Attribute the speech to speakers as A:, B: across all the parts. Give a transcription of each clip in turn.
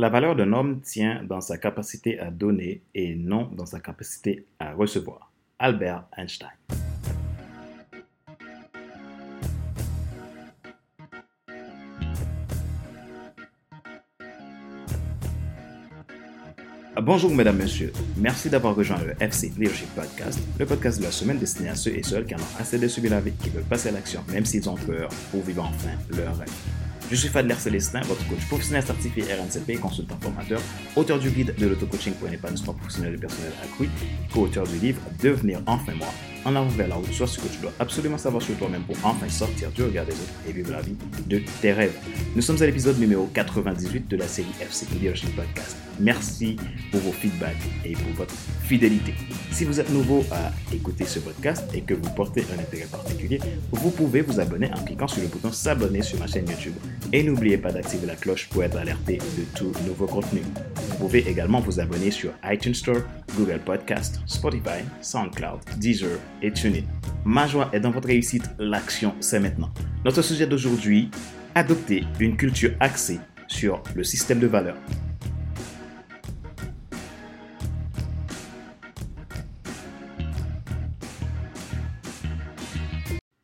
A: La valeur d'un homme tient dans sa capacité à donner et non dans sa capacité à recevoir. Albert Einstein. Bonjour mesdames, messieurs. Merci d'avoir rejoint le FC Leadership Podcast, le podcast de la semaine destiné à ceux et celles qui en ont assez de subir la vie, qui veulent passer à l'action même s'ils ont peur pour vivre enfin leur rêve. Je suis Fadler Célestin, votre coach professionnel certifié RNCP, consultant formateur, auteur du guide de l'auto-coaching pour un épanouissement professionnel et personnel accru, co-auteur du livre Devenir enfin moi, en avant vers la route, soit ce que tu dois absolument savoir sur toi-même pour enfin sortir du regard des autres et vivre la vie de tes rêves. Nous sommes à l'épisode numéro 98 de la série FC Leadership Podcast. Merci pour vos feedbacks et pour votre fidélité. Si vous êtes nouveau à écouter ce podcast et que vous portez un intérêt particulier, vous pouvez vous abonner en cliquant sur le bouton s'abonner sur ma chaîne YouTube. Et n'oubliez pas d'activer la cloche pour être alerté de tout nouveau contenu. Vous pouvez également vous abonner sur iTunes Store, Google Podcast, Spotify, SoundCloud, Deezer Ma joie est dans votre réussite, l'action c'est maintenant. Notre sujet d'aujourd'hui, adopter une culture axée sur le système de valeurs.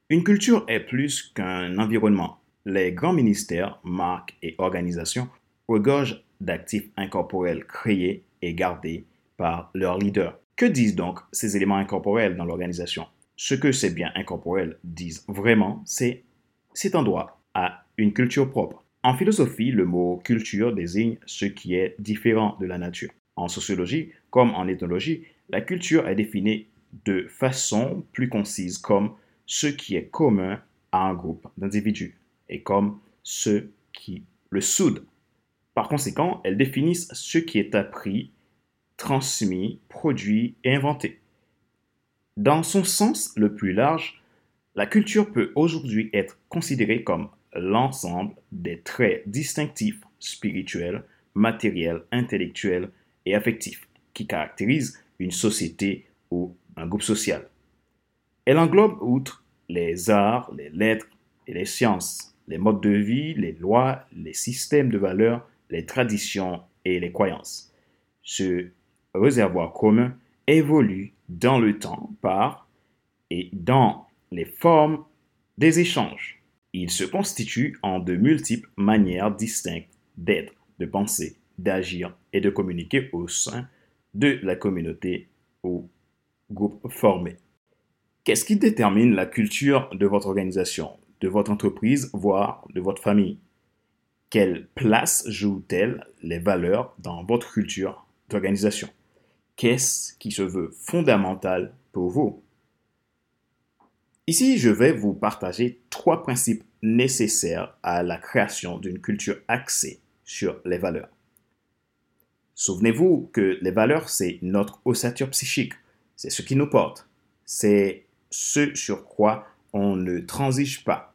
A: Une culture est plus qu'un environnement. Les grands ministères, marques et organisations regorgent d'actifs incorporels créés et gardés par leurs leaders. Que disent donc ces éléments incorporels dans l'organisation? Ce que ces biens incorporels disent vraiment, c'est cet endroit a une culture propre. En philosophie, le mot culture désigne ce qui est différent de la nature. En sociologie, comme en ethnologie, la culture est définie de façon plus concise comme ce qui est commun à un groupe d'individus et comme ce qui le soude. Par conséquent, elles définissent ce qui est appris, transmis, produit et inventé. Dans son sens le plus large, la culture peut aujourd'hui être considérée comme l'ensemble des traits distinctifs spirituels, matériels, intellectuels et affectifs qui caractérisent une société ou un groupe social. Elle englobe, outre les arts, les lettres et les sciences, les modes de vie, les lois, les systèmes de valeurs, les traditions et les croyances. Ce réservoir commun évolue dans le temps par et dans les formes des échanges. Il se constitue en de multiples manières distinctes d'être, de penser, d'agir et de communiquer au sein de la communauté ou groupe formé. Qu'est-ce qui détermine la culture de votre organisation, de votre entreprise, voire de votre famille? Quelle place jouent-elles les valeurs dans votre culture d'organisation? Qu'est-ce qui se veut fondamental pour vous Ici, je vais vous partager trois principes nécessaires à la création d'une culture axée sur les valeurs. Souvenez-vous que les valeurs, c'est notre ossature psychique, c'est ce qui nous porte, c'est ce sur quoi on ne transige pas.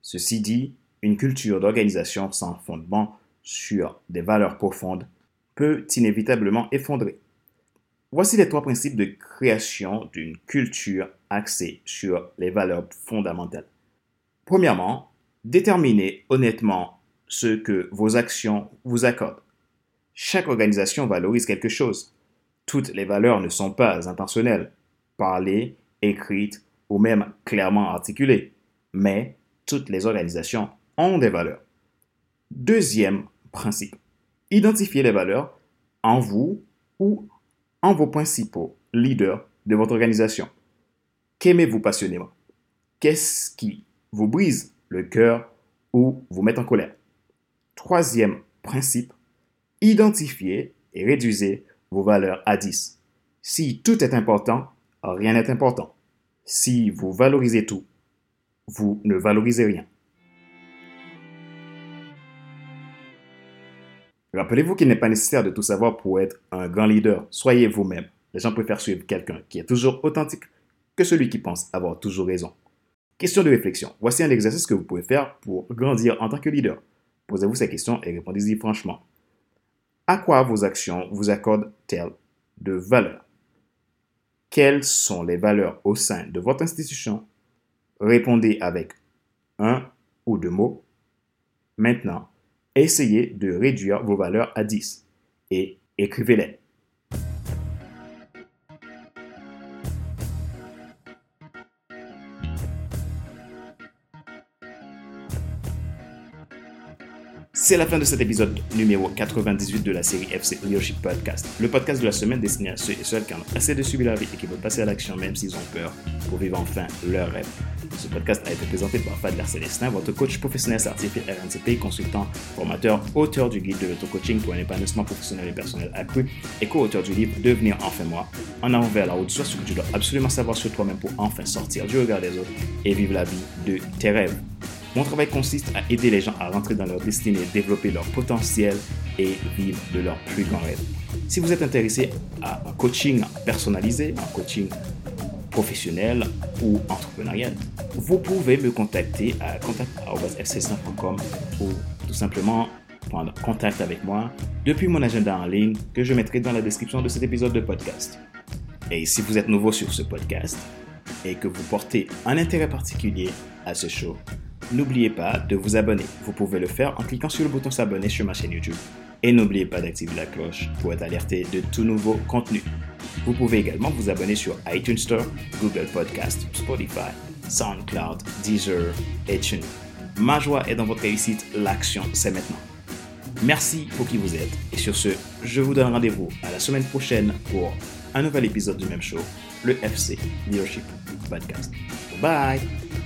A: Ceci dit, une culture d'organisation sans fondement sur des valeurs profondes peut inévitablement effondrer. Voici les trois principes de création d'une culture axée sur les valeurs fondamentales. Premièrement, déterminez honnêtement ce que vos actions vous accordent. Chaque organisation valorise quelque chose. Toutes les valeurs ne sont pas intentionnelles. Parler écrite ou même clairement articulée, mais toutes les organisations ont des valeurs. Deuxième principe, identifiez les valeurs en vous ou en vos principaux leaders de votre organisation. Qu'aimez-vous passionnément? Qu'est-ce qui vous brise le cœur ou vous met en colère? Troisième principe, identifiez et réduisez vos valeurs à 10. Si tout est important, rien n'est important. Si vous valorisez tout, vous ne valorisez rien. Rappelez-vous qu'il n'est pas nécessaire de tout savoir pour être un grand leader. Soyez vous-même. Les gens préfèrent suivre quelqu'un qui est toujours authentique que celui qui pense avoir toujours raison. Question de réflexion. Voici un exercice que vous pouvez faire pour grandir en tant que leader. Posez-vous ces questions et répondez-y franchement. À quoi vos actions vous accordent-elles de valeur? Quelles sont les valeurs au sein de votre institution? Répondez avec un ou deux mots. Maintenant, essayez de réduire vos valeurs à 10 et écrivez-les. C'est la fin de cet épisode numéro 98 de la série FC Leadership Podcast, le podcast de la semaine destiné à ceux et celles qui ont assez de subir la vie et qui veulent passer à l'action même s'ils ont peur pour vivre enfin leur rêve. Ce podcast a été présenté par Fadler Célestin, votre coach professionnel certifié RNCP, consultant, formateur, auteur du guide de l'auto-coaching pour un épanouissement professionnel et personnel accru et co-auteur du livre Devenir enfin moi, en avant vers la route, soit ce que tu dois absolument savoir sur toi-même pour enfin sortir du regard des autres et vivre la vie de tes rêves. Mon travail consiste à aider les gens à rentrer dans leur destinée, développer leur potentiel et vivre de leur plus grand rêve. Si vous êtes intéressé à un coaching personnalisé, un coaching professionnel ou entrepreneurial, vous pouvez me contacter à contact.fc5.com ou tout simplement prendre contact avec moi depuis mon agenda en ligne que je mettrai dans la description de cet épisode de podcast. Et si vous êtes nouveau sur ce podcast et que vous portez un intérêt particulier à ce show, n'oubliez pas de vous abonner. Vous pouvez le faire en cliquant sur le bouton s'abonner sur ma chaîne YouTube. Et n'oubliez pas d'activer la cloche pour être alerté de tout nouveau contenu. Vous pouvez également vous abonner sur iTunes Store, Google Podcast, Spotify, SoundCloud, Deezer et TuneIn. Ma joie est dans votre réussite, l'action c'est maintenant. Merci pour qui vous êtes et sur ce, je vous donne rendez-vous à la semaine prochaine pour un nouvel épisode du même show, le FC Leadership Podcast. Bye!